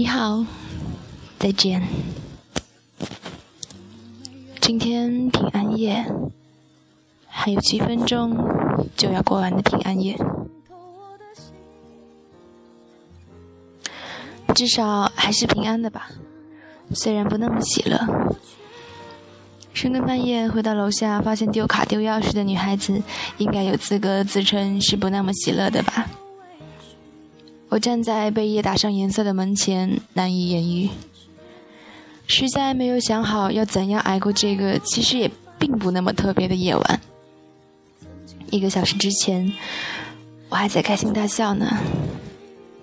你好，再见。今天平安夜，还有几分钟就要过完的平安夜，至少还是平安的吧，虽然不那么喜乐。深更半夜回到楼下，发现丢卡丢钥匙的女孩子，应该有资格自称是不那么喜乐的吧。我站在被夜打上颜色的门前，难以言喻。实在没有想好要怎样挨过这个其实也并不那么特别的夜晚。一个小时之前，我还在开心大笑呢，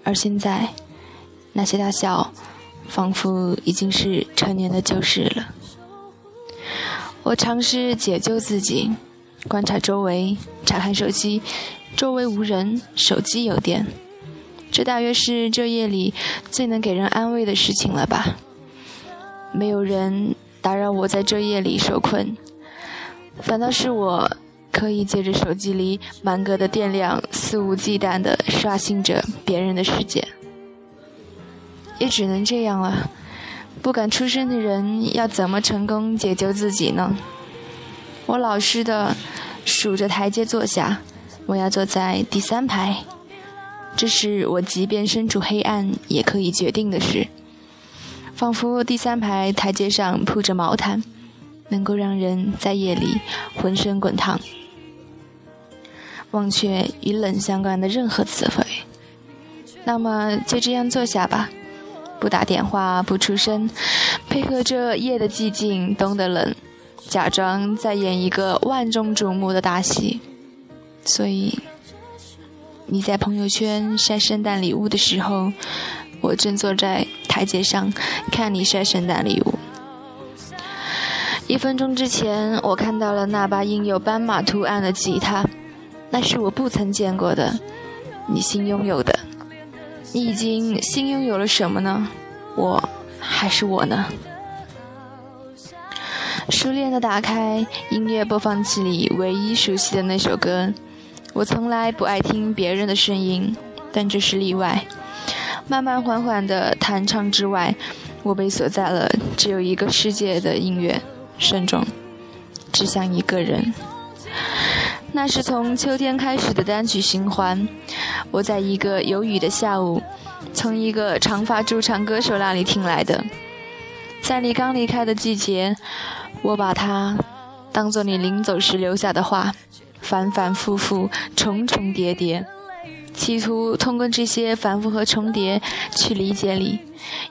而现在，那些大笑，仿佛已经是成年的旧事了。我尝试解救自己，观察周围，查看手机，周围无人，手机有电。这大约是这夜里最能给人安慰的事情了吧？没有人打扰我在这夜里受困，反倒是我可以借着手机里满格的电量，肆无忌惮地刷新着别人的世界。也只能这样了。不敢出声的人要怎么成功解救自己呢？我老实的数着台阶坐下，我要坐在第三排。这是我即便身处黑暗也可以决定的事。仿佛第三排台阶上铺着毛毯，能够让人在夜里浑身滚烫。忘却与冷相关的任何词汇，那么就这样坐下吧，不打电话，不出声，配合着夜的寂静，冬的冷，假装在演一个万众瞩目的大戏。所以。你在朋友圈晒圣诞礼物的时候，我正坐在台阶上看你晒圣诞礼物。一分钟之前，我看到了那把印有斑马图案的吉他，那是我不曾见过的，你新拥有的。你已经新拥有了什么呢？我还是我呢？熟练的打开音乐播放器里唯一熟悉的那首歌。我从来不爱听别人的声音，但这是例外。慢慢缓缓的弹唱之外，我被锁在了只有一个世界的音乐声中，只想一个人。那是从秋天开始的单曲循环。我在一个有雨的下午，从一个长发驻唱歌手那里听来的。在你刚离开的季节，我把它当做你临走时留下的话。反反复复，重重叠叠，企图通过这些反复和重叠去理解你，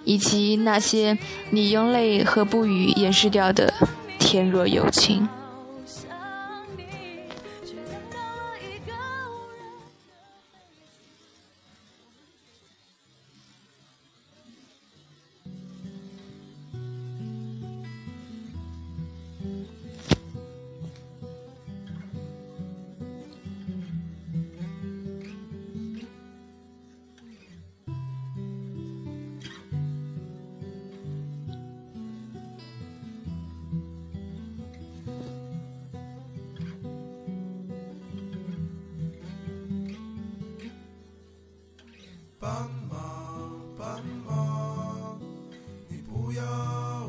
以及那些你用泪和不语掩饰掉的天若有情。斑马斑马你不要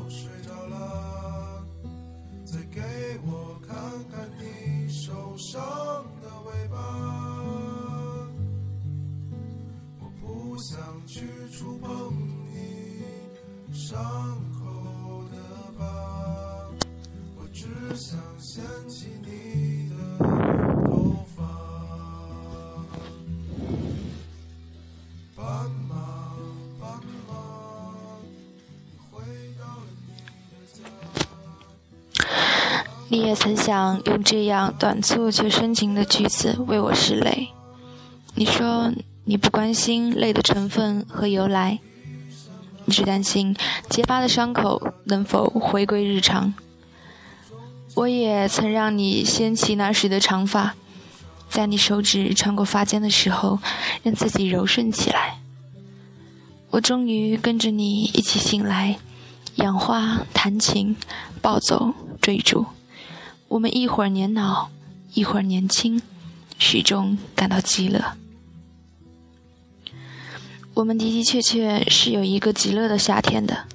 睡着啦再给我看看你受伤的尾巴。我不想去触碰你伤口。你也曾想用这样短促却深情的句子为我拭泪。你说你不关心泪的成分和由来，你只担心结疤的伤口能否回归日常。我也曾让你掀起那时的长发，在你手指穿过发间的时候，让自己柔顺起来。我终于跟着你一起醒来，养花、弹琴、暴走、追逐。我们一会儿年老，一会儿年轻，始终感到极乐。我们的的确确是有一个极乐的夏天的，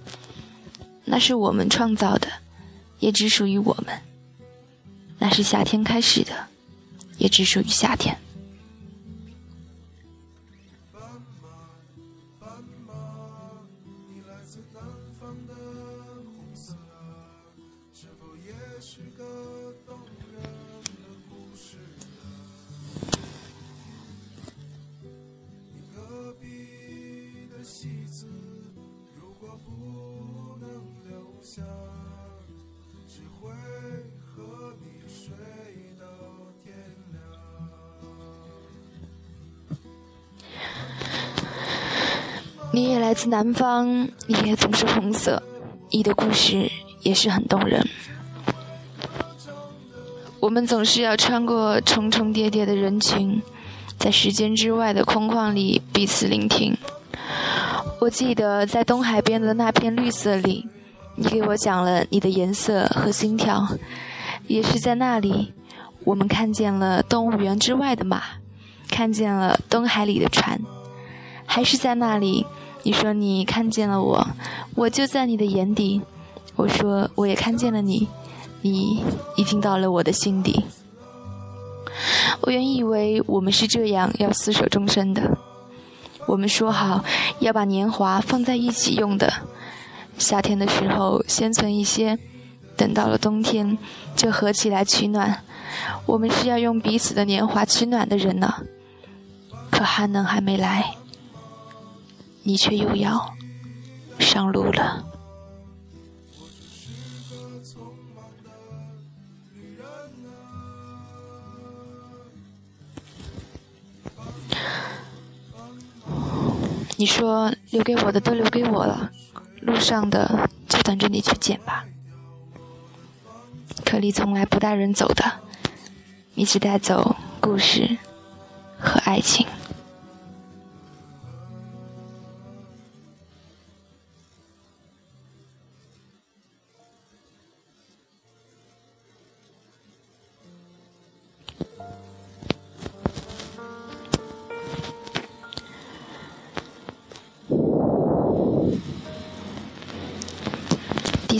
那是我们创造的，也只属于我们。那是夏天开始的，也只属于夏天。你也来自南方，你也总是红色，你的故事也是很动人。我们总是要穿过重重叠叠的人群，在时间之外的空旷里彼此聆听。我记得在东海边的那片绿色里，你给我讲了你的颜色和心跳，也是在那里，我们看见了动物园之外的马，看见了东海里的船，还是在那里。你说你看见了我，我就在你的眼底。我说我也看见了你，你已经到了我的心底。我原以为我们是这样要厮守终身的，我们说好要把年华放在一起用的。夏天的时候先存一些，等到了冬天就合起来取暖。我们是要用彼此的年华取暖的人呢。可寒冷还没来。你却又要上路了。你说留给我的都留给我了，路上的就等着你去捡吧。可你从来不带人走的，你只带走故事和爱情。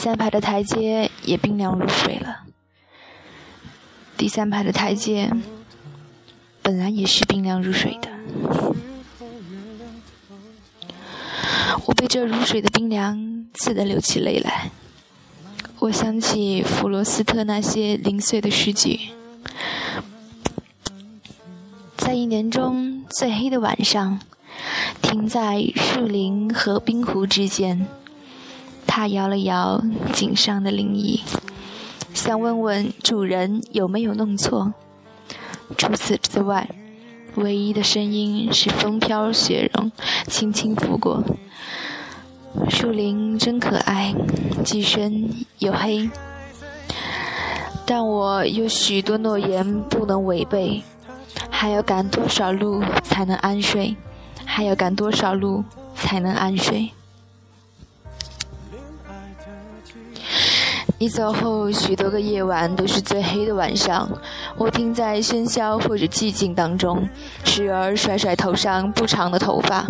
第三排的台阶也冰凉如水了。第三排的台阶本来也是冰凉如水的。我被这如水的冰凉刺得流起泪来。我想起弗罗斯特那些零碎的诗句，在一年中最黑的晚上，停在树林和冰湖之间。他摇了摇颈上的铃衣，想问问主人有没有弄错。除此之外，唯一的声音是风飘雪融，轻轻拂过。树林真可爱，既深又黑，但我有许多诺言不能违背。还要赶多少路才能安睡？还要赶多少路才能安睡？你走后，许多个夜晚都是最黑的晚上。我停在喧嚣或者寂静当中，时而甩甩头上不长的头发，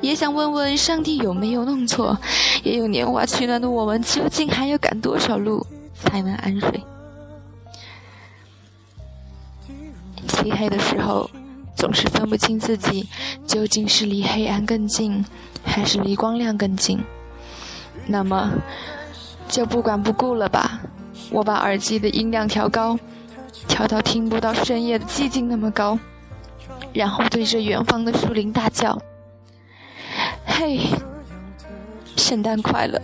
也想问问上帝有没有弄错。也有年华取暖的我们，究竟还要赶多少路才能安睡？漆黑的时候，总是分不清自己究竟是离黑暗更近，还是离光亮更近。那么。就不管不顾了吧！我把耳机的音量调高，调到听不到深夜的寂静那么高，然后对着远方的树林大叫：“嘿，圣诞快乐！”